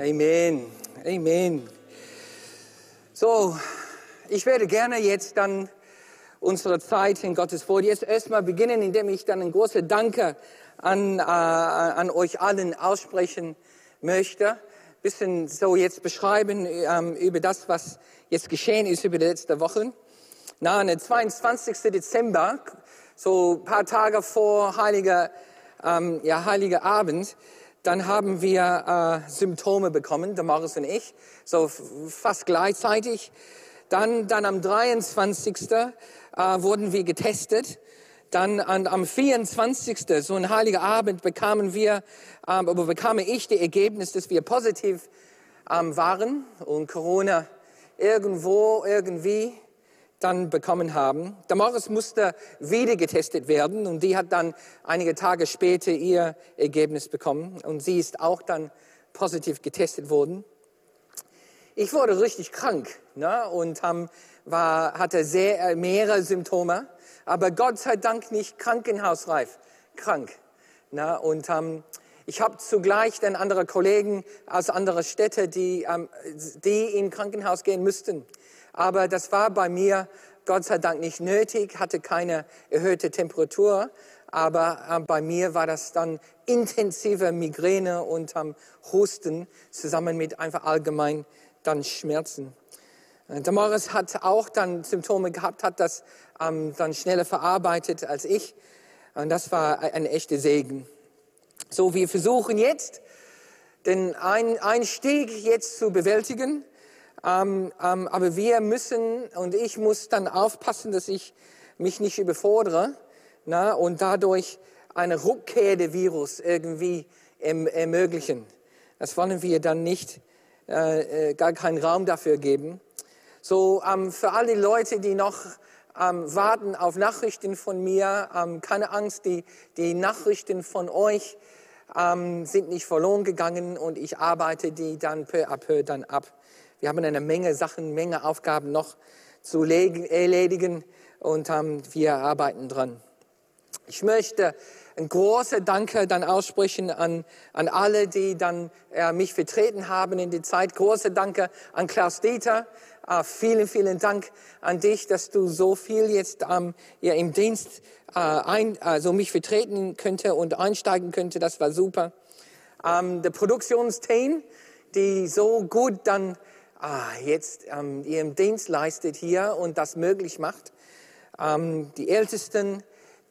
Amen. Amen. So, ich werde gerne jetzt dann unsere Zeit in Gottes Wort jetzt erstmal beginnen, indem ich dann ein großes Danke an, äh, an euch allen aussprechen möchte. Bisschen so jetzt beschreiben ähm, über das, was jetzt geschehen ist über die letzten Wochen. Na, am 22. Dezember, so ein paar Tage vor Heiliger, ähm, ja, Heiliger Abend, dann haben wir äh, Symptome bekommen, der Morris und ich, so fast gleichzeitig. Dann, dann am 23. Äh, wurden wir getestet. Dann an, am 24. so ein heiliger Abend bekamen wir, ähm, bekam ich das Ergebnis, dass wir positiv ähm, waren und Corona irgendwo, irgendwie dann bekommen haben. Damaris musste wieder getestet werden und die hat dann einige Tage später ihr Ergebnis bekommen und sie ist auch dann positiv getestet worden. Ich wurde richtig krank ne, und ähm, war, hatte sehr, äh, mehrere Symptome, aber Gott sei Dank nicht krankenhausreif krank. Ne, und ähm, ich habe zugleich dann andere Kollegen aus anderen Städten, die, ähm, die in Krankenhaus gehen müssten. Aber das war bei mir Gott sei Dank nicht nötig, hatte keine erhöhte Temperatur. Aber äh, bei mir war das dann intensive Migräne und ähm, Husten zusammen mit einfach allgemein dann Schmerzen. Äh, Damaris hat auch dann Symptome gehabt, hat das ähm, dann schneller verarbeitet als ich. Und das war ein echter Segen. So, wir versuchen jetzt, den Einstieg jetzt zu bewältigen. Ähm, ähm, aber wir müssen und ich muss dann aufpassen, dass ich mich nicht überfordere na, und dadurch eine Rückkehr des Virus irgendwie erm-, ermöglichen. Das wollen wir dann nicht, äh, äh, gar keinen Raum dafür geben. So, ähm, für alle Leute, die noch ähm, warten auf Nachrichten von mir, ähm, keine Angst, die, die Nachrichten von euch ähm, sind nicht verloren gegangen und ich arbeite die dann peu à peu dann ab. Wir haben eine Menge Sachen, Menge Aufgaben noch zu erledigen und ähm, wir arbeiten dran. Ich möchte ein großer Danke dann aussprechen an, an alle, die dann äh, mich vertreten haben in der Zeit. Großer Danke an Klaus Dieter. Äh, vielen, vielen Dank an dich, dass du so viel jetzt ähm, ja, im Dienst äh, ein, also mich vertreten könnte und einsteigen könnte. Das war super. Ähm, der Produktionsteam, die so gut dann ah, jetzt ähm, ihren Dienst leistet hier und das möglich macht. Ähm, die Ältesten,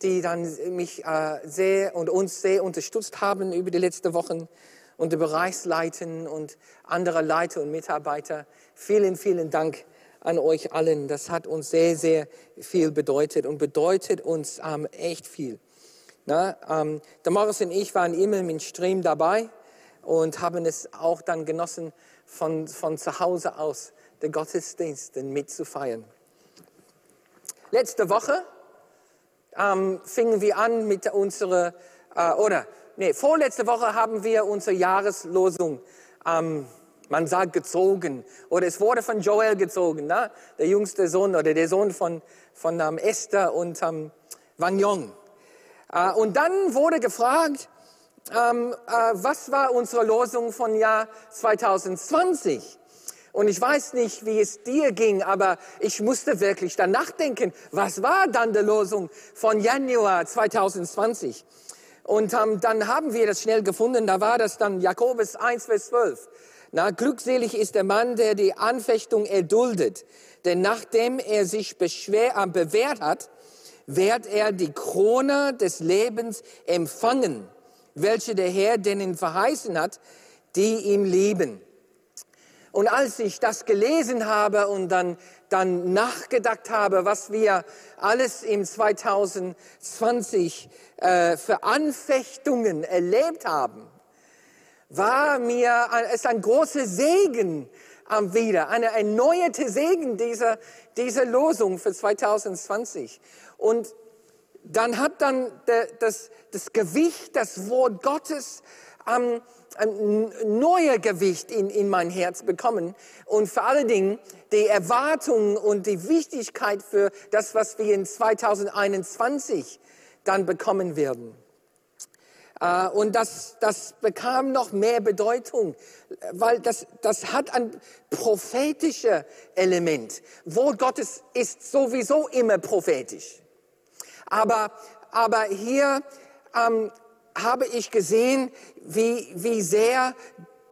die dann mich äh, sehr und uns sehr unterstützt haben über die letzten Wochen und die Bereichsleiter und andere Leiter und Mitarbeiter. Vielen, vielen Dank an euch allen. Das hat uns sehr, sehr viel bedeutet und bedeutet uns ähm, echt viel. Na, ähm, Damaris und ich waren immer im Stream dabei und haben es auch dann genossen, von, von zu Hause aus den Gottesdienst mitzufeiern. Letzte Woche ähm, fingen wir an mit unserer, äh, oder nee, vorletzte Woche haben wir unsere Jahreslosung, ähm, man sagt gezogen, oder es wurde von Joel gezogen, ne? der jüngste Sohn oder der Sohn von, von ähm, Esther und ähm, Wagnon. Äh, und dann wurde gefragt, ähm, äh, was war unsere Losung von Jahr 2020? Und ich weiß nicht, wie es dir ging, aber ich musste wirklich danach denken, was war dann die Losung von Januar 2020? Und ähm, dann haben wir das schnell gefunden, da war das dann Jakobus 1, Vers 12. Na, glückselig ist der Mann, der die Anfechtung erduldet, denn nachdem er sich beschwer, äh, bewährt hat, wird er die Krone des Lebens empfangen welche der Herr denen verheißen hat, die ihm lieben. Und als ich das gelesen habe und dann, dann nachgedacht habe, was wir alles im 2020 äh, für Anfechtungen erlebt haben, war mir es ein großer Segen am wieder, eine erneuerte Segen dieser, dieser Losung für 2020. Und dann hat dann das, das Gewicht, das Wort Gottes ähm, ein neues Gewicht in, in mein Herz bekommen und vor allen Dingen die Erwartung und die Wichtigkeit für das, was wir in 2021 dann bekommen werden. Äh, und das, das bekam noch mehr Bedeutung, weil das, das hat ein prophetisches Element. Wort Gottes ist sowieso immer prophetisch. Aber, aber hier ähm, habe ich gesehen, wie, wie sehr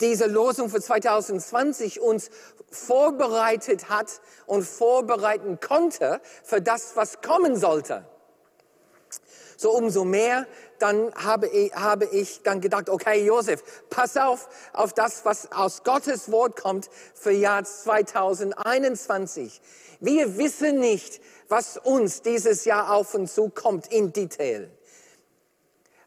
diese Losung für 2020 uns vorbereitet hat und vorbereiten konnte für das, was kommen sollte. So umso mehr, dann habe ich, habe ich dann gedacht, okay, Josef, pass auf, auf das, was aus Gottes Wort kommt für Jahr 2021. Wir wissen nicht, was uns dieses Jahr auf uns zukommt in Detail.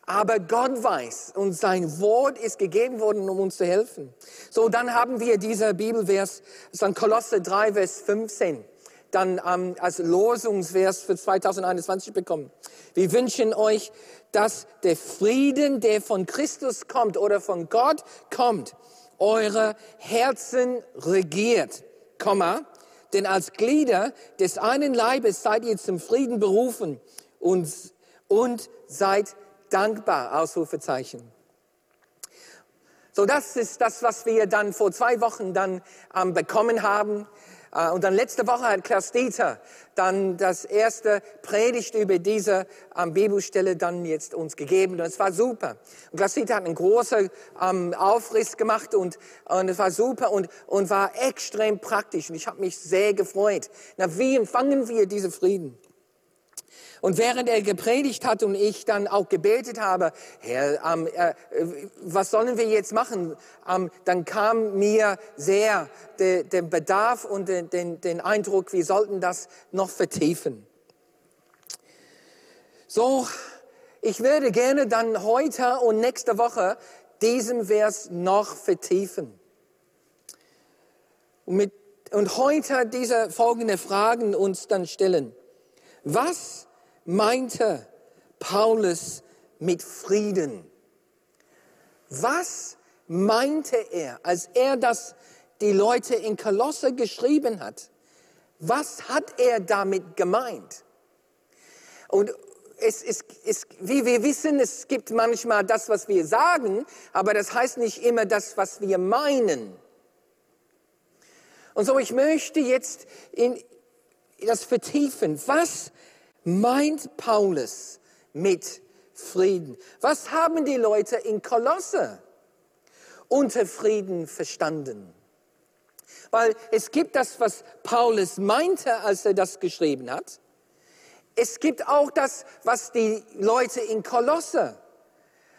Aber Gott weiß und sein Wort ist gegeben worden, um uns zu helfen. So, dann haben wir dieser Bibelvers, dann Kolosse 3, Vers 15, dann ähm, als Losungsvers für 2021 bekommen. Wir wünschen euch, dass der Frieden, der von Christus kommt oder von Gott kommt, eure Herzen regiert, Komma, denn als Glieder des einen Leibes seid ihr zum Frieden berufen und, und seid dankbar, Ausrufezeichen. So, das ist das, was wir dann vor zwei Wochen dann ähm, bekommen haben. Äh, und dann letzte Woche hat Klaus Dieter dann das erste Predigt über diese ähm, Bibelstelle dann jetzt uns gegeben. Und es war super. Und Klaus Dieter hat einen großen ähm, Aufriss gemacht und, und es war super und, und war extrem praktisch. Und ich habe mich sehr gefreut. Na, wie empfangen wir diese Frieden? Und während er gepredigt hat und ich dann auch gebetet habe, Herr, ähm, äh, was sollen wir jetzt machen? Ähm, dann kam mir sehr der, der Bedarf und den, den, den Eindruck, wir sollten das noch vertiefen. So, ich würde gerne dann heute und nächste Woche diesen Vers noch vertiefen. Und, mit, und heute diese folgende Fragen uns dann stellen. Was meinte Paulus mit Frieden? Was meinte er, als er das die Leute in Kolosse geschrieben hat? Was hat er damit gemeint? Und es ist, es, wie wir wissen, es gibt manchmal das, was wir sagen, aber das heißt nicht immer das, was wir meinen. Und so, ich möchte jetzt in das vertiefen. Was meint Paulus mit Frieden? Was haben die Leute in Kolosse unter Frieden verstanden? Weil es gibt das, was Paulus meinte, als er das geschrieben hat. Es gibt auch das, was die Leute in Kolosse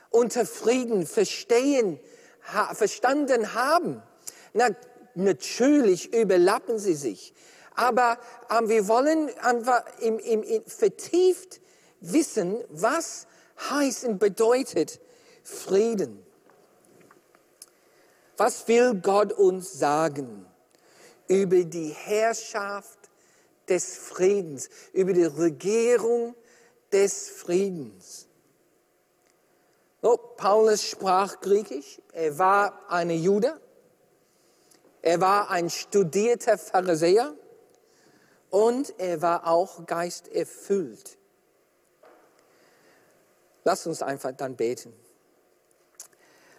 unter Frieden verstehen, ha, verstanden haben. Na, natürlich überlappen sie sich aber ähm, wir wollen einfach im, im, im vertieft wissen, was heißt und bedeutet Frieden. Was will Gott uns sagen über die Herrschaft des Friedens, über die Regierung des Friedens? Oh, Paulus sprach Griechisch, er war ein Jude, er war ein studierter Pharisäer, und er war auch geisterfüllt. Lass uns einfach dann beten.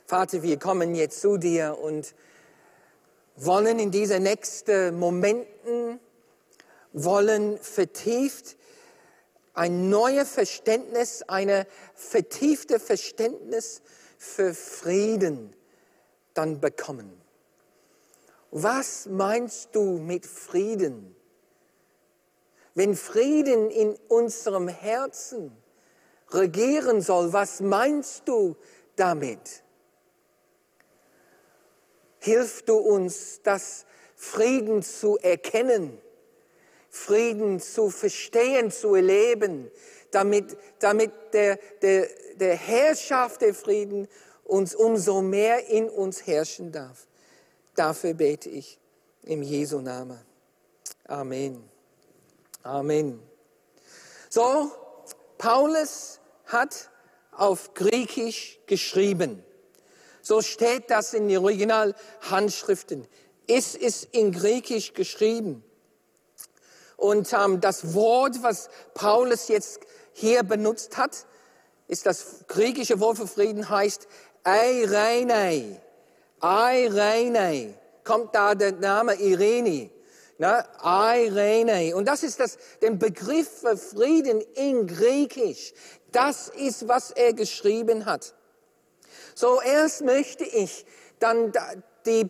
Vater, wir kommen jetzt zu dir und wollen in diese nächsten Momenten, wollen vertieft ein neues Verständnis, eine vertiefte Verständnis für Frieden dann bekommen. Was meinst du mit Frieden? Wenn Frieden in unserem Herzen regieren soll, was meinst du damit? Hilf du uns, das Frieden zu erkennen, Frieden zu verstehen, zu erleben, damit, damit der, der, der Herrschaft der Frieden uns umso mehr in uns herrschen darf. Dafür bete ich im Jesu Namen. Amen. Amen. So, Paulus hat auf Griechisch geschrieben. So steht das in den Originalhandschriften. Es ist in Griechisch geschrieben. Und ähm, das Wort, was Paulus jetzt hier benutzt hat, ist das griechische Wort für Frieden heißt Eirene. Eirene. Kommt da der Name Irene. Na, Eirene. Und das ist das, der Begriff für Frieden in Griechisch. Das ist, was er geschrieben hat. So, erst möchte ich dann die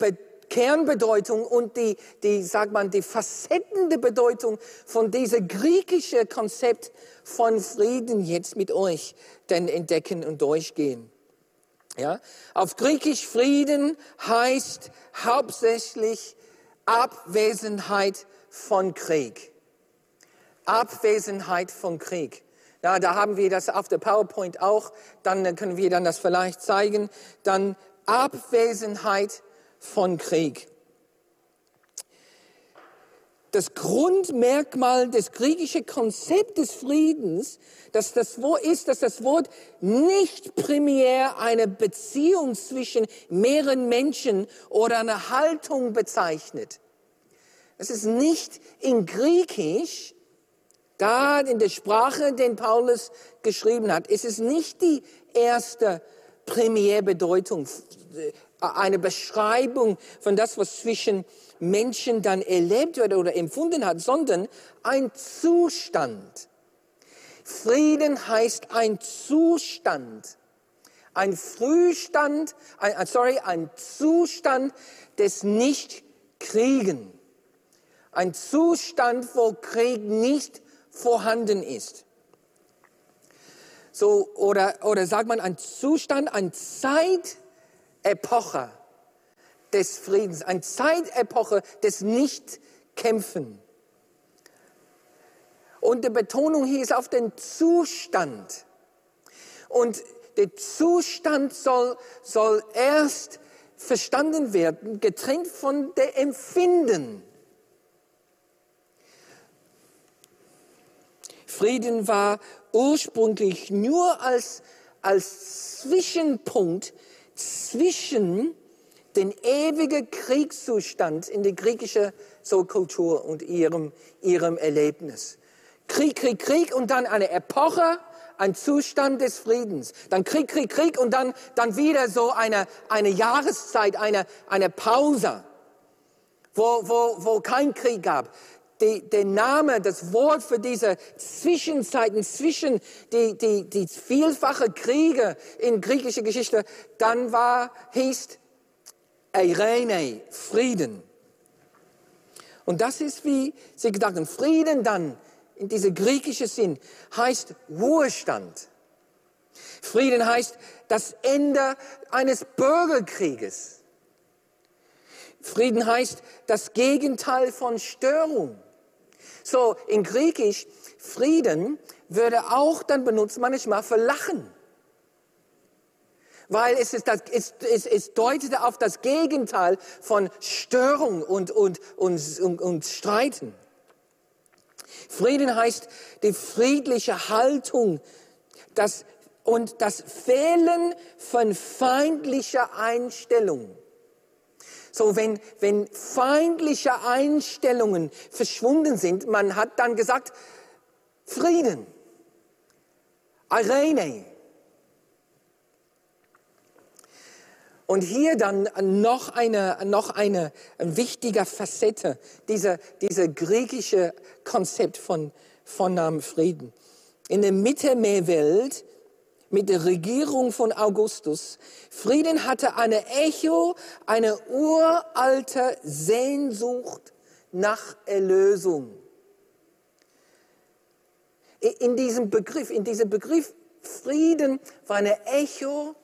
Kernbedeutung und die, die, sagt man, die facettende Bedeutung von diesem griechischen Konzept von Frieden jetzt mit euch denn entdecken und durchgehen. Ja? Auf Griechisch Frieden heißt hauptsächlich Abwesenheit von Krieg. Abwesenheit von Krieg. Ja, da haben wir das auf der PowerPoint auch. Dann können wir dann das vielleicht zeigen. Dann Abwesenheit von Krieg. Das Grundmerkmal des griechischen Konzeptes Friedens, dass das Wort ist, dass das Wort nicht primär eine Beziehung zwischen mehreren Menschen oder eine Haltung bezeichnet. Es ist nicht in Griechisch, da in der Sprache, den Paulus geschrieben hat, es ist nicht die erste Primärbedeutung eine Beschreibung von das, was zwischen Menschen dann erlebt wird oder empfunden hat, sondern ein Zustand. Frieden heißt ein Zustand, ein Frühstand, ein, sorry, ein Zustand des Nichtkriegen. Ein Zustand, wo Krieg nicht vorhanden ist. So, oder, oder sagt man ein Zustand, ein Zeit, Epoche des Friedens, eine Zeitepoche des Nichtkämpfen. Und die Betonung hier ist auf den Zustand. Und der Zustand soll, soll erst verstanden werden, getrennt von der Empfinden. Frieden war ursprünglich nur als, als Zwischenpunkt zwischen den ewigen Kriegszustand in der griechischen so Kultur und ihrem, ihrem Erlebnis. Krieg, Krieg, Krieg und dann eine Epoche, ein Zustand des Friedens. Dann Krieg, Krieg, Krieg und dann, dann wieder so eine, eine Jahreszeit, eine, eine Pause, wo, wo, wo kein Krieg gab die, der Name, das Wort für diese Zwischenzeiten, zwischen die, die, die vielfache Kriege in griechischer Geschichte, dann war, hieß Eirene, Frieden. Und das ist, wie sie gedacht haben, Frieden dann, in dieser griechischen Sinn, heißt Ruhestand. Frieden heißt das Ende eines Bürgerkrieges. Frieden heißt das Gegenteil von Störung. So, in Griechisch, Frieden würde auch dann benutzt manchmal für Lachen. Weil es, ist das, es, es, es deutet auf das Gegenteil von Störung und, und, und, und, und Streiten. Frieden heißt die friedliche Haltung das, und das Fehlen von feindlicher Einstellung. So, wenn, wenn feindliche Einstellungen verschwunden sind, man hat dann gesagt, Frieden, Irene. Und hier dann noch eine, noch eine wichtige Facette, dieser, dieser griechische Konzept von, von Frieden. In der Mittelmeerwelt mit der Regierung von Augustus. Frieden hatte eine Echo, eine uralte Sehnsucht nach Erlösung. In diesem Begriff, in diesem Begriff Frieden war eine Echo,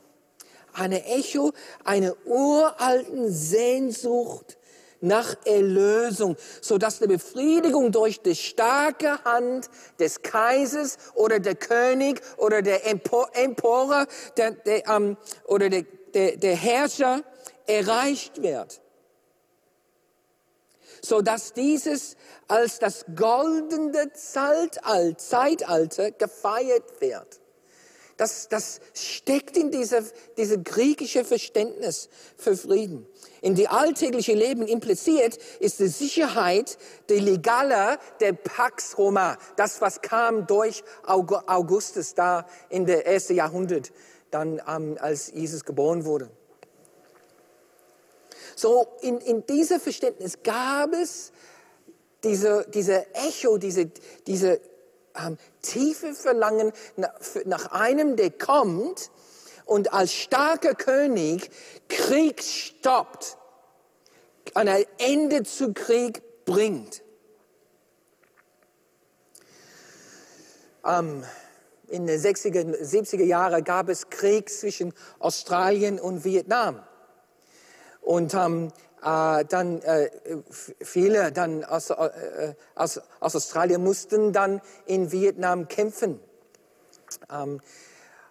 eine Echo, eine uralten Sehnsucht nach Erlösung, so dass die Befriedigung durch die starke Hand des Kaisers oder der König oder der Emporer der, der, ähm, oder der, der, der Herrscher erreicht wird. So dass dieses als das goldene Zeitalter gefeiert wird. Das, das steckt in dieser, dieser griechische Verständnis für Frieden. In die alltägliche Leben impliziert ist die Sicherheit, die legale, der Pax Roma, das was kam durch Augustus da in der ersten Jahrhundert, dann ähm, als Jesus geboren wurde. So in, in diesem Verständnis gab es diese, diese Echo, diese, diese ähm, tiefe Verlangen nach, einem, der kommt und als starker König Krieg stoppt, ein Ende zu Krieg bringt. Ähm, in den 60er, 70er Jahren gab es Krieg zwischen Australien und Vietnam. Und ähm, äh, dann äh, viele dann aus, äh, aus, aus, Australien mussten dann in Vietnam kämpfen. Ähm,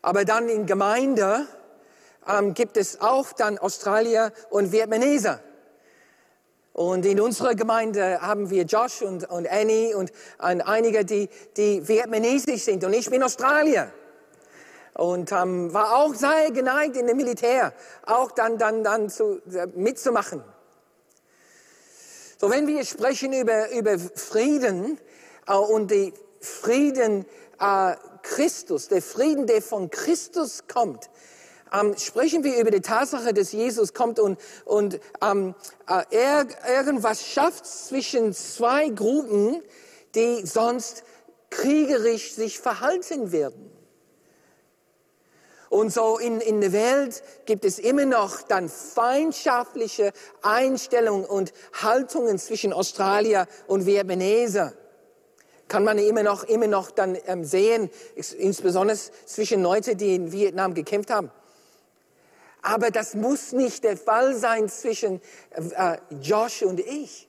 aber dann in Gemeinde ähm, gibt es auch dann Australier und Vietnameser. Und in unserer Gemeinde haben wir Josh und, und Annie und, und einige, die, die vietnamesisch sind. Und ich bin Australier und ähm, war auch sehr geneigt in dem Militär, auch dann, dann, dann zu, mitzumachen. So, wenn wir sprechen über, über Frieden äh, und die Frieden äh, Christus, der Frieden, der von Christus kommt, ähm, sprechen wir über die Tatsache, dass Jesus kommt und, und ähm, äh, er irgendwas schafft zwischen zwei Gruppen, die sonst kriegerisch sich verhalten werden. Und so in, in der Welt gibt es immer noch dann feindschaftliche Einstellungen und Haltungen zwischen Australier und Vietnameser. Kann man immer noch, immer noch dann ähm, sehen, insbesondere zwischen Leuten, die in Vietnam gekämpft haben. Aber das muss nicht der Fall sein zwischen äh, Josh und ich.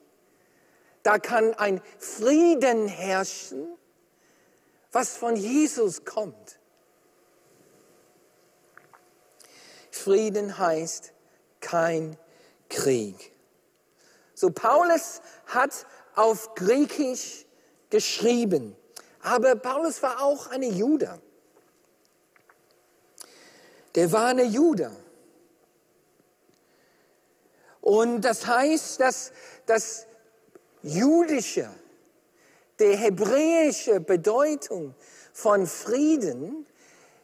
Da kann ein Frieden herrschen, was von Jesus kommt. Frieden heißt kein Krieg. So Paulus hat auf Griechisch geschrieben, aber Paulus war auch eine Jude. Der war eine Jude. Und das heißt, dass das jüdische, die hebräische Bedeutung von Frieden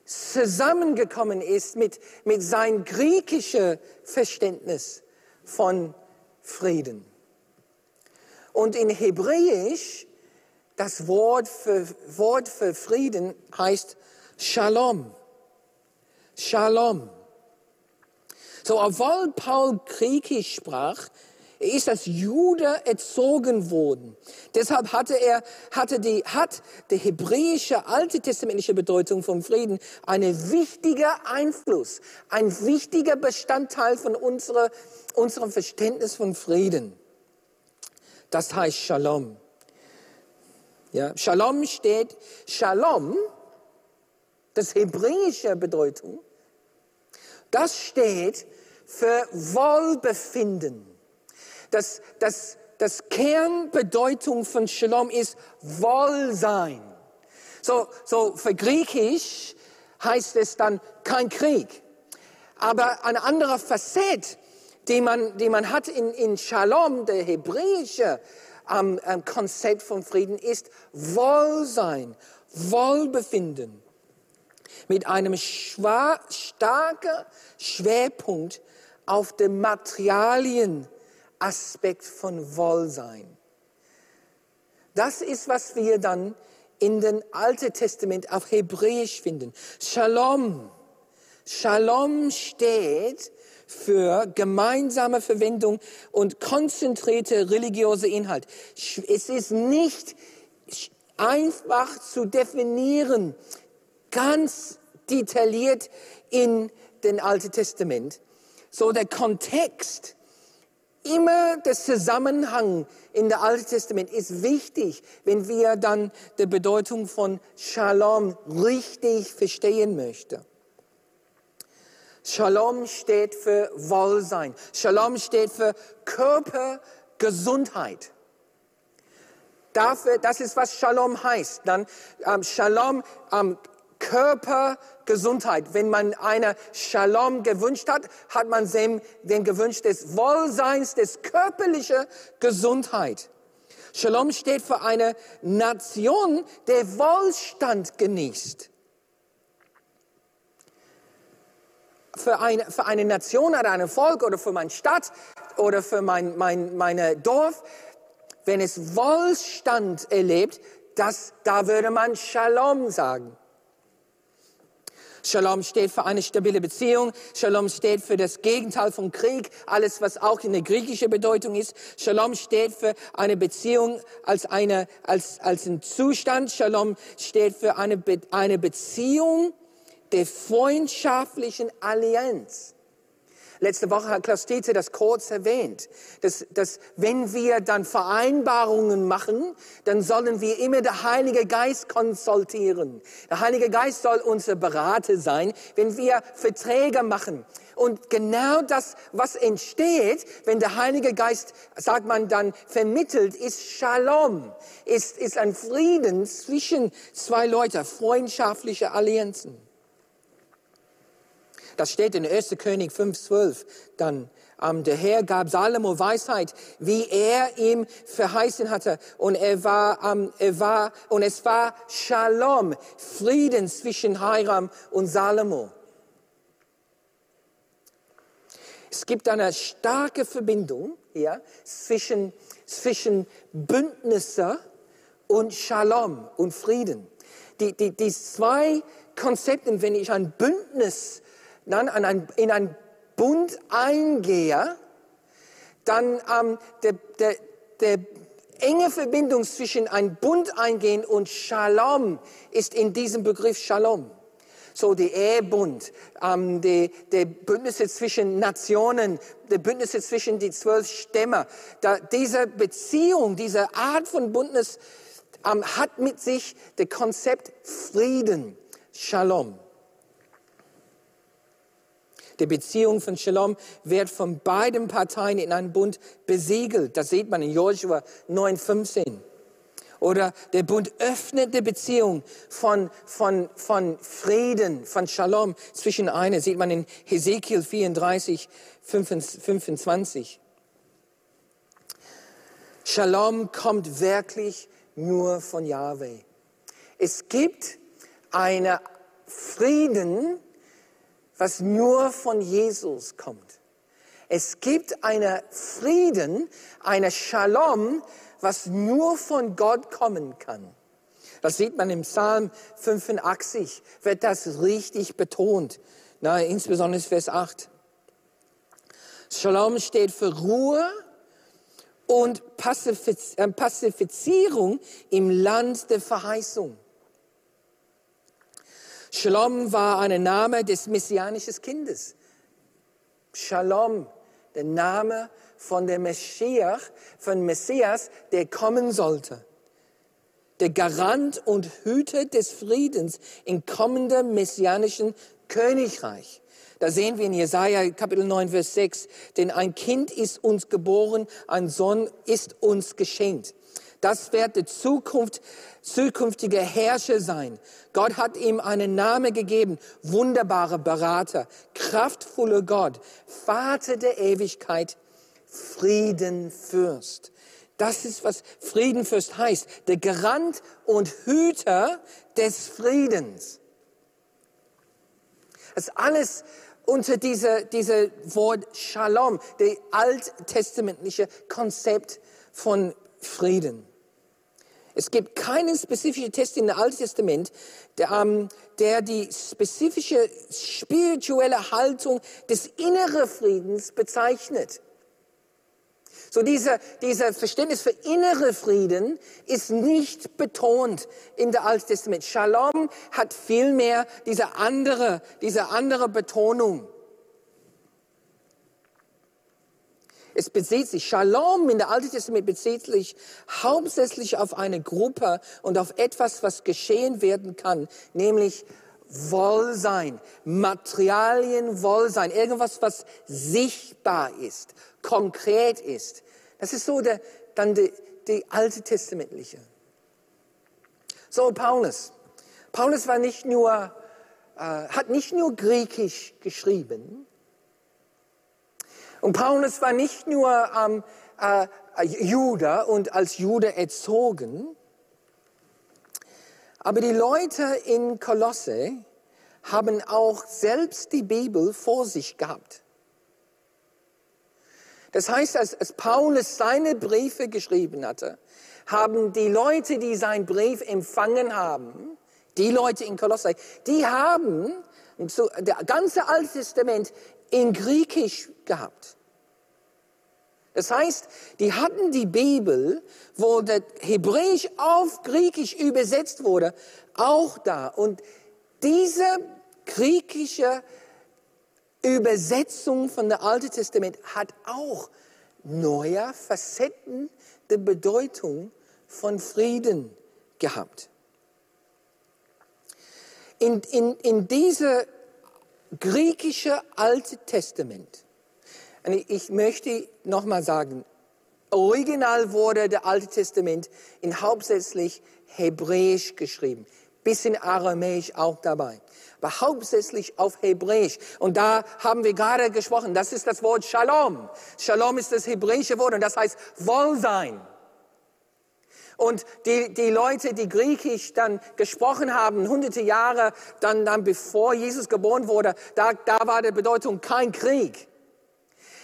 zusammengekommen ist mit, mit sein griechischer Verständnis von Frieden. Und in Hebräisch, das Wort für, Wort für Frieden heißt Shalom. Shalom. So, obwohl Paul Griechisch sprach, er ist als Jude erzogen worden. Deshalb hatte er, hatte die, hat die hebräische, alte testamentliche Bedeutung vom Frieden einen wichtigen Einfluss, ein wichtiger Bestandteil von unserer, unserem Verständnis von Frieden. Das heißt Shalom. Ja, Shalom steht, Shalom, das hebräische Bedeutung, das steht für Wohlbefinden das, das, das Kernbedeutung von Shalom ist Wohlsein. So, so für Griechisch heißt es dann kein Krieg. Aber eine andere Facette, die man, die man hat in, in Shalom, der hebräische ähm, ähm, Konzept von Frieden, ist Wohlsein, Wohlbefinden. Mit einem starken Schwerpunkt auf den Materialien Aspekt von Wohlsein. Das ist, was wir dann in den Alten Testament auf Hebräisch finden. Shalom. Shalom steht für gemeinsame Verwendung und konzentrierte religiöse Inhalt. Es ist nicht einfach zu definieren, ganz detailliert in den Alten Testament. So der Kontext Immer der Zusammenhang in der Alten Testament ist wichtig, wenn wir dann die Bedeutung von Shalom richtig verstehen möchten. Shalom steht für Wohlsein. Shalom steht für Körpergesundheit. Dafür, das ist, was Shalom heißt. Dann ähm, Shalom ähm, Körpergesundheit. Wenn man eine Shalom gewünscht hat, hat man dem, den gewünscht des Wohlseins, des körperlichen Gesundheit. Shalom steht für eine Nation, der Wohlstand genießt. Für eine, für eine Nation oder ein Volk oder für meine Stadt oder für mein, mein meine Dorf, wenn es Wohlstand erlebt, das, da würde man Shalom sagen. Shalom steht für eine stabile Beziehung. Shalom steht für das Gegenteil von Krieg. Alles, was auch in der griechischen Bedeutung ist. Shalom steht für eine Beziehung als eine, als, als ein Zustand. Shalom steht für eine, eine Beziehung der freundschaftlichen Allianz. Letzte Woche hat Klaus Tietze das kurz erwähnt, dass, dass wenn wir dann Vereinbarungen machen, dann sollen wir immer der Heilige Geist konsultieren. Der Heilige Geist soll unser Berater sein, wenn wir Verträge machen. Und genau das, was entsteht, wenn der Heilige Geist, sagt man dann, vermittelt, ist Shalom, ist, ist ein Frieden zwischen zwei Leuten, freundschaftliche Allianzen. Das steht in 1. König 5,12 dann. Ähm, der Herr gab Salomo Weisheit, wie er ihm verheißen hatte. Und er war, ähm, er war, und es war Shalom, Frieden zwischen Hiram und Salomo. Es gibt eine starke Verbindung ja, zwischen, zwischen Bündnisse und Shalom und Frieden. Die, die, die zwei Konzepte, wenn ich ein Bündnis dann ein, in ein Bund eingehe, dann ähm, der, der, der enge Verbindung zwischen ein Bund eingehen und Shalom ist in diesem Begriff Shalom. So die Ehebund, ähm, die, die Bündnisse zwischen Nationen, die Bündnisse zwischen die zwölf Stämme. Da, diese Beziehung, diese Art von Bündnis ähm, hat mit sich das Konzept Frieden, Shalom. Die Beziehung von Shalom wird von beiden Parteien in einem Bund besiegelt. Das sieht man in Joshua 9,15. Oder der Bund öffnet die Beziehung von, von, von Frieden, von Shalom zwischen einer, sieht man in Hesekiel 34, 25. Shalom kommt wirklich nur von Yahweh. Es gibt einen Frieden, was nur von Jesus kommt. Es gibt einen Frieden, eine Shalom, was nur von Gott kommen kann. Das sieht man im Psalm 85, wird das richtig betont, na, insbesondere Vers 8. Shalom steht für Ruhe und äh, Pazifizierung im Land der Verheißung. Shalom war ein Name des messianischen Kindes. Shalom, der Name von dem Messias, von Messias, der kommen sollte. Der Garant und Hüter des Friedens im kommenden messianischen Königreich. Da sehen wir in Jesaja Kapitel 9, Vers 6, denn ein Kind ist uns geboren, ein Sohn ist uns geschenkt. Das wird der Zukunft, zukünftige Herrscher sein. Gott hat ihm einen Namen gegeben. Wunderbarer Berater, kraftvoller Gott, Vater der Ewigkeit, Friedenfürst. Das ist, was Friedenfürst heißt. Der Garant und Hüter des Friedens. Das alles unter dieser, dieser Wort Shalom, der alttestamentliche Konzept von Frieden. Es gibt keinen spezifischen Test dem Alten Testament, der, ähm, der die spezifische spirituelle Haltung des inneren Friedens bezeichnet. So dieser, dieser Verständnis für innere Frieden ist nicht betont in der Alten Testament. Shalom hat vielmehr diese andere, diese andere Betonung. Es bezieht sich, Shalom in der Alten Testament bezieht sich hauptsächlich auf eine Gruppe und auf etwas, was geschehen werden kann, nämlich Wohlsein, Materialien Wohlsein, irgendwas, was sichtbar ist, konkret ist. Das ist so der, dann die, die alte testamentliche. So Paulus. Paulus war nicht nur, äh, hat nicht nur Griechisch geschrieben. Und Paulus war nicht nur ähm, äh, Jude und als Jude erzogen. Aber die Leute in Kolosse haben auch selbst die Bibel vor sich gehabt. Das heißt, als, als Paulus seine Briefe geschrieben hatte, haben die Leute, die seinen Brief empfangen haben, die Leute in Kolosse, die haben das ganze Alte Testament in Griechisch gehabt. Das heißt, die hatten die Bibel, wo der Hebräisch auf Griechisch übersetzt wurde, auch da. Und diese griechische Übersetzung von dem Alten Testament hat auch neue Facetten der Bedeutung von Frieden gehabt. In, in, in diese griechische Alte Testament, ich möchte nochmal sagen, original wurde der Alte Testament in hauptsächlich Hebräisch geschrieben, bisschen Aramäisch auch dabei aber hauptsächlich auf Hebräisch. Und da haben wir gerade gesprochen, das ist das Wort Shalom. Shalom ist das hebräische Wort und das heißt Wohlsein. Und die, die Leute, die Griechisch dann gesprochen haben, hunderte Jahre dann, dann bevor Jesus geboren wurde, da, da war die Bedeutung kein Krieg.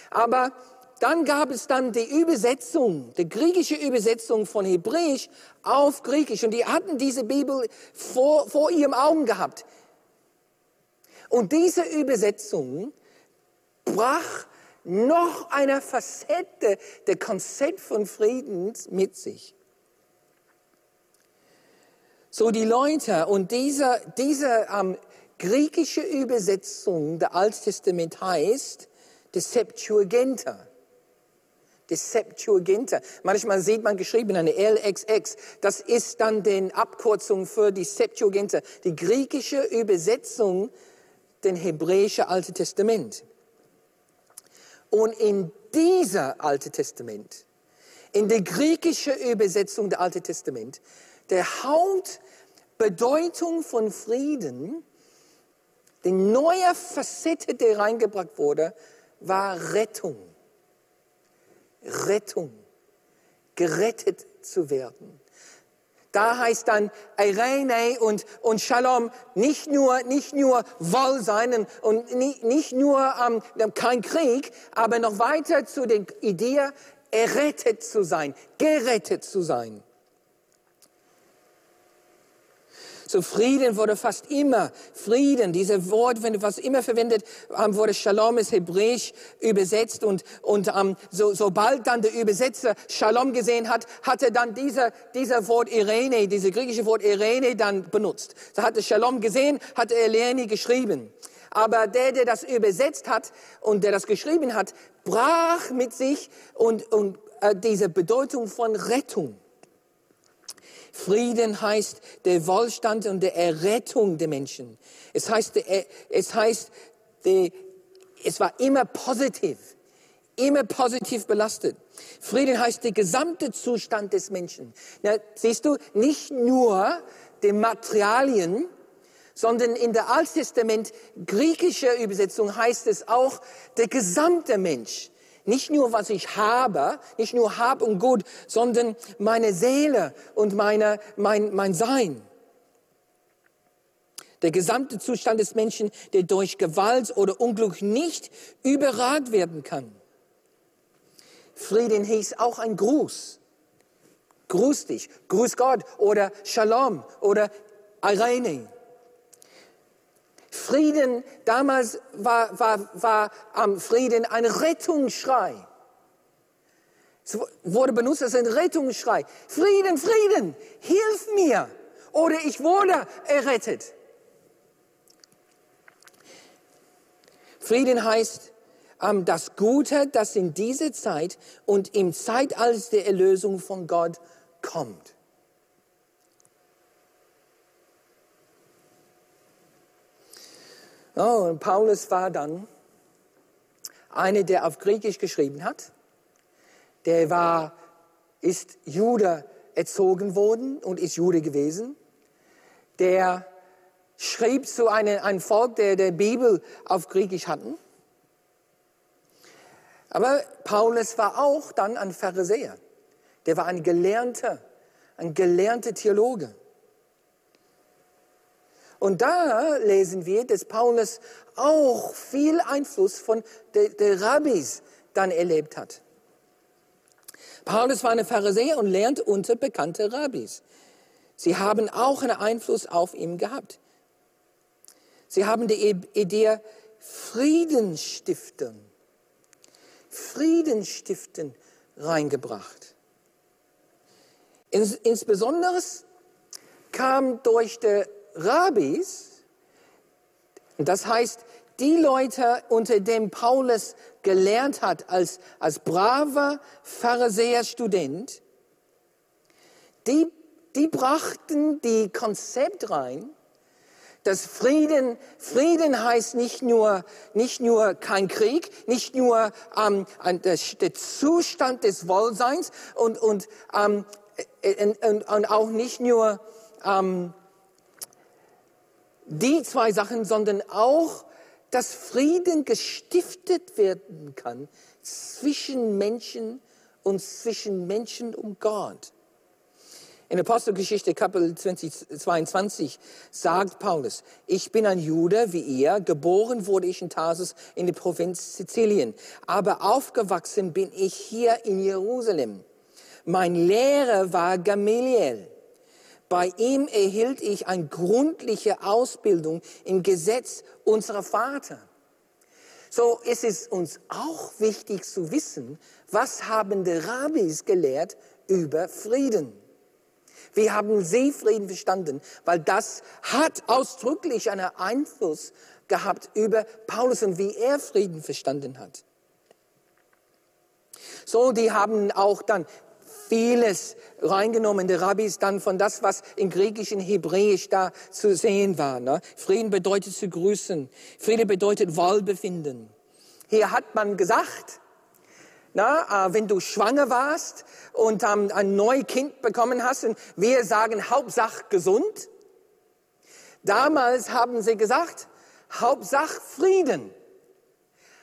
Aber dann gab es dann die Übersetzung, die griechische Übersetzung von Hebräisch auf Griechisch. Und die hatten diese Bibel vor, vor ihrem Augen gehabt. Und diese Übersetzung brach noch eine Facette der Konzept von Frieden mit sich. So die Leute und diese, diese ähm, griechische Übersetzung der Alten Testament heißt die Septuaginta. Die Septuaginta. Manchmal sieht man geschrieben eine LXX. Das ist dann die Abkürzung für die Septuaginta, die griechische Übersetzung den hebräischen Alten Testament. Und in dieser Alte Testament, in der griechischen Übersetzung der Alte Testament, der Hauptbedeutung von Frieden, die neue Facette, die reingebracht wurde, war Rettung. Rettung. Gerettet zu werden. Da heißt dann Irene und, und Shalom nicht nur, nicht nur Wohlsein und nicht, nicht nur ähm, kein Krieg, aber noch weiter zu der Idee, errettet zu sein, gerettet zu sein. So Frieden wurde fast immer, Frieden, dieses Wort, wenn du fast immer verwendet, ähm, wurde Shalom ist hebräisch übersetzt und, und ähm, so, sobald dann der Übersetzer Shalom gesehen hat, hat er dann dieser, dieser Wort Irene, dieses griechische Wort Irene dann benutzt. So hat er Shalom gesehen, hat er Eleni geschrieben. Aber der, der das übersetzt hat und der das geschrieben hat, brach mit sich und, und äh, diese Bedeutung von Rettung. Frieden heißt der Wohlstand und der Errettung der Menschen. Es heißt, es heißt, es war immer positiv, immer positiv belastet. Frieden heißt der gesamte Zustand des Menschen. Na, siehst du, nicht nur die Materialien, sondern in der Alttestament griechische Übersetzung heißt es auch der gesamte Mensch. Nicht nur, was ich habe, nicht nur Hab und Gut, sondern meine Seele und meine, mein, mein Sein. Der gesamte Zustand des Menschen, der durch Gewalt oder Unglück nicht überragt werden kann. Frieden hieß auch ein Gruß. Gruß dich, grüß Gott oder Shalom oder Irene. Frieden, damals war, war, war am Frieden ein Rettungsschrei. Es wurde benutzt als ein Rettungsschrei. Frieden, Frieden, hilf mir oder ich wurde errettet. Frieden heißt ähm, das Gute, das in dieser Zeit und im Zeitalter der Erlösung von Gott kommt. Oh, und Paulus war dann einer, der auf Griechisch geschrieben hat. Der war, ist Jude erzogen worden und ist Jude gewesen. Der schrieb zu einem, einem Volk, der der Bibel auf Griechisch hatten. Aber Paulus war auch dann ein Pharisäer. Der war ein gelernter, ein gelernter Theologe. Und da lesen wir, dass Paulus auch viel Einfluss von den Rabbis dann erlebt hat. Paulus war ein Pharisäer und lernt unter bekannte Rabbis. Sie haben auch einen Einfluss auf ihn gehabt. Sie haben die Idee Frieden stiften, Frieden stiften reingebracht. Insbesondere kam durch die Rabbis, das heißt, die Leute, unter denen Paulus gelernt hat als, als braver Pharisäer-Student, die, die brachten die Konzept rein, dass Frieden, Frieden heißt nicht nur, nicht nur kein Krieg, nicht nur ähm, der, Zustand des Wohlseins und, und, ähm, und, und auch nicht nur ähm, die zwei Sachen, sondern auch, dass Frieden gestiftet werden kann zwischen Menschen und zwischen Menschen und Gott. In Apostelgeschichte Kapitel 22 sagt Paulus, ich bin ein Jude wie ihr, geboren wurde ich in Tarsus in der Provinz Sizilien, aber aufgewachsen bin ich hier in Jerusalem. Mein Lehrer war Gamaliel. Bei ihm erhielt ich eine gründliche Ausbildung im Gesetz unserer Vater. So ist es uns auch wichtig zu wissen, was haben die Rabbis gelehrt über Frieden. Wie haben sie Frieden verstanden? Weil das hat ausdrücklich einen Einfluss gehabt über Paulus und wie er Frieden verstanden hat. So, die haben auch dann vieles reingenommen, die Rabbis dann von das, was in Griechisch und Hebräisch da zu sehen war. Ne? Frieden bedeutet zu grüßen. Frieden bedeutet Wohlbefinden. Hier hat man gesagt, na, äh, wenn du schwanger warst und ähm, ein neues Kind bekommen hast, und wir sagen Hauptsache gesund. Damals haben sie gesagt, Hauptsache Frieden,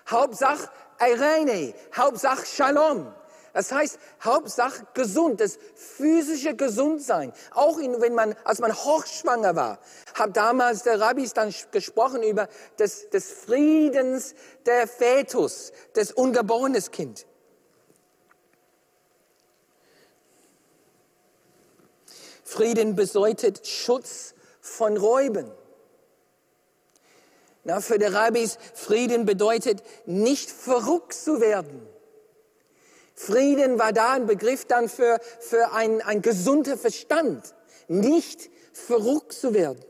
Hauptsache Irene, Hauptsache Shalom. Das heißt, Hauptsache gesund, das physische Gesundsein. Auch in, wenn man, als man hochschwanger war, hat damals der Rabbis dann gesprochen über das, des Friedens der Fetus, des ungeborenes Kind. Frieden bedeutet Schutz von Räuben. Na, für die Rabbis, Frieden bedeutet nicht verrückt zu werden. Frieden war da ein Begriff dann für, für ein, ein gesunder Verstand, nicht verrückt zu werden.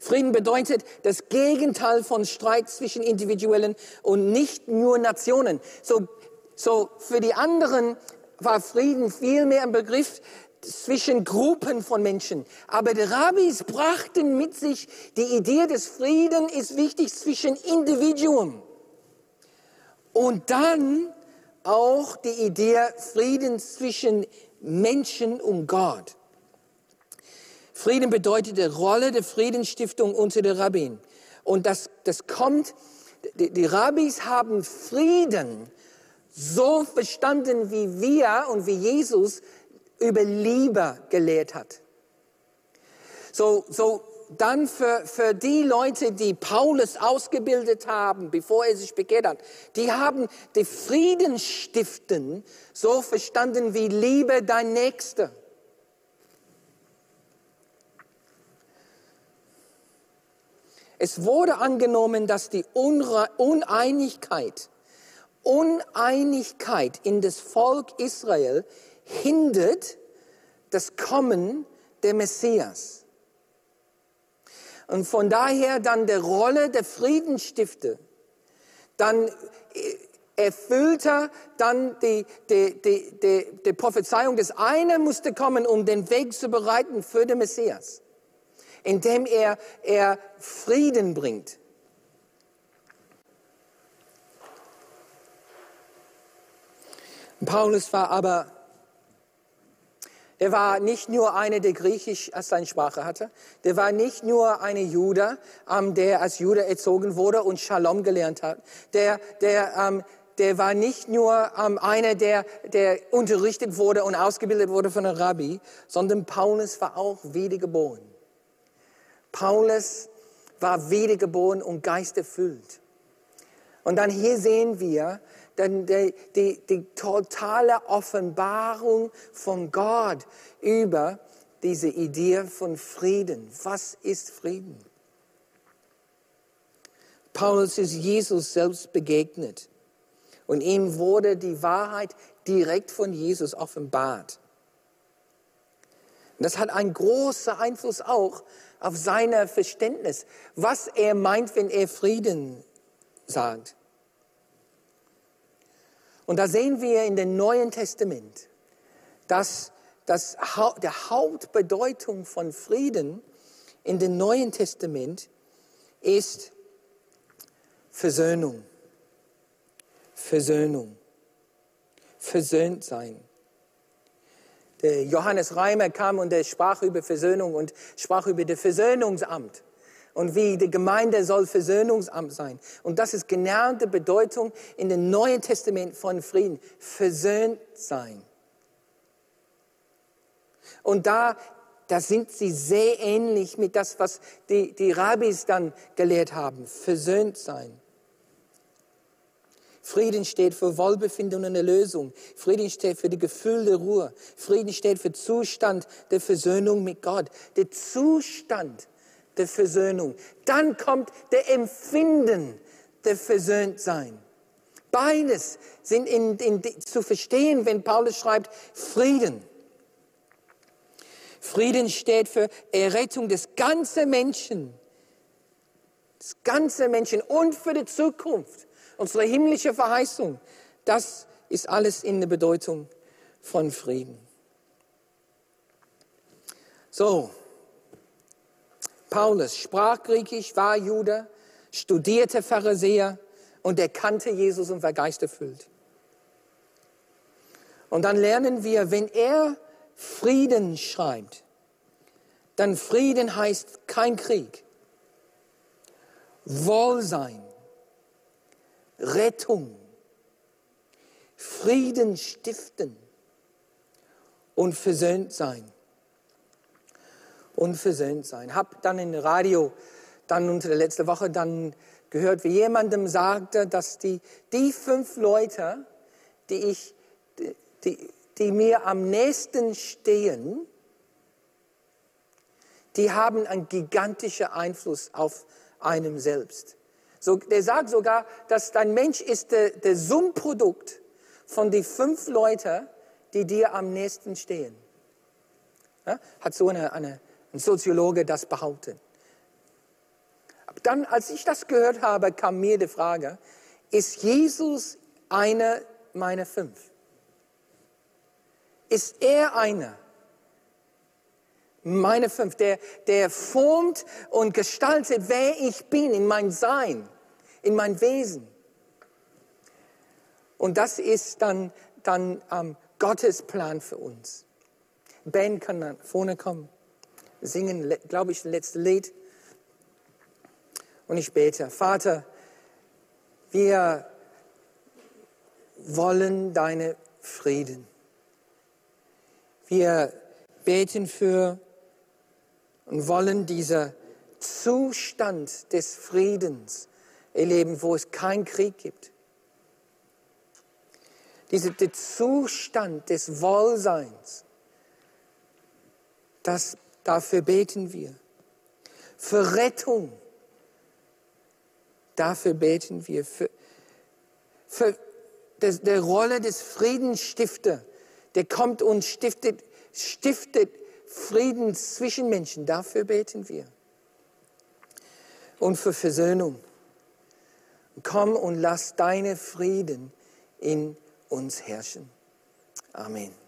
Frieden bedeutet das Gegenteil von Streit zwischen Individuellen und nicht nur Nationen. So, so für die anderen war Frieden vielmehr ein Begriff zwischen Gruppen von Menschen. Aber die Rabbis brachten mit sich die Idee des Frieden ist wichtig zwischen Individuum. Und dann auch die Idee Frieden zwischen Menschen und Gott. Frieden bedeutet die Rolle der Friedensstiftung unter den Rabbin. Und das, das kommt, die, die Rabbis haben Frieden so verstanden wie wir und wie Jesus über Liebe gelehrt hat. So, so dann für, für die Leute, die Paulus ausgebildet haben, bevor er sich bekehrt hat, die haben die Friedensstiften so verstanden wie Liebe dein Nächster. Es wurde angenommen, dass die Uneinigkeit, Uneinigkeit in das Volk Israel hindert das Kommen der Messias. Und von daher dann der Rolle der Friedensstifter, dann äh, erfüllt er dann die, die, die, die, die Prophezeiung des einen musste kommen, um den Weg zu bereiten für den Messias, indem er, er Frieden bringt. Paulus war aber Der war nicht nur einer, der Griechisch als seine Sprache hatte. Der war nicht nur eine Jude, ähm, der als Jude erzogen wurde und Shalom gelernt hat. Der, der, ähm, der war nicht nur ähm, einer, der, der unterrichtet wurde und ausgebildet wurde von einem Rabbi, sondern Paulus war auch wiedergeboren. Paulus war wiedergeboren und geisterfüllt. Und dann hier sehen wir, dann die, die, die totale Offenbarung von Gott über diese Idee von Frieden. Was ist Frieden? Paulus ist Jesus selbst begegnet und ihm wurde die Wahrheit direkt von Jesus offenbart. Das hat einen großen Einfluss auch auf sein Verständnis, was er meint, wenn er Frieden sagt. Und da sehen wir in dem Neuen Testament, dass das, der Hauptbedeutung von Frieden in dem Neuen Testament ist Versöhnung. Versöhnung. Versöhnt sein. Der Johannes Reimer kam und er sprach über Versöhnung und sprach über das Versöhnungsamt und wie die Gemeinde soll Versöhnungsamt sein. Und das ist genau die Bedeutung in dem Neuen Testament von Frieden. Versöhnt sein. Und da, da sind sie sehr ähnlich mit das, was die, die Rabbis dann gelehrt haben. Versöhnt sein. Frieden steht für Wohlbefinden und Erlösung. Frieden steht für die Gefühl der Ruhe. Frieden steht für Zustand der Versöhnung mit Gott. Der Zustand der Versöhnung. Dann kommt der Empfinden der Versöhntsein. Beides sind in, in, zu verstehen, wenn Paulus schreibt Frieden. Frieden steht für Errettung des ganzen Menschen. Des ganzen Menschen und für die Zukunft. Unsere himmlische Verheißung. Das ist alles in der Bedeutung von Frieden. So, Paulus sprach Griechisch, war Jude, studierte Pharisäer und er kannte Jesus und war geisterfüllt. Und dann lernen wir, wenn er Frieden schreibt, dann Frieden heißt kein Krieg, Wohlsein, Rettung, Frieden stiften und versöhnt sein unversöhnt sein. Hab dann im Radio dann unter der letzten Woche dann gehört, wie jemandem sagte, dass die, die fünf Leute, die ich, die, die mir am nächsten stehen, die haben einen gigantischen Einfluss auf einem selbst. So, der sagt sogar, dass dein Mensch ist der, der Summprodukt von den fünf Leuten, die dir am nächsten stehen. Ja, hat so eine, eine ein Soziologe das behauptet. Dann, als ich das gehört habe, kam mir die Frage, ist Jesus einer meiner fünf? Ist er einer meiner fünf, der, der formt und gestaltet, wer ich bin, in mein Sein, in mein Wesen? Und das ist dann, dann ähm, Gottes Plan für uns. Ben kann dann vorne kommen singen, glaube ich, das letzte Lied. Und ich bete, Vater, wir wollen deine Frieden. Wir beten für und wollen diesen Zustand des Friedens erleben, wo es keinen Krieg gibt. Dieser Zustand des Wohlseins, das Dafür beten wir. Für Rettung. Dafür beten wir. Für, für das, der Rolle des Friedensstifter, der kommt und stiftet, stiftet Frieden zwischen Menschen. Dafür beten wir. Und für Versöhnung. Komm und lass deine Frieden in uns herrschen. Amen.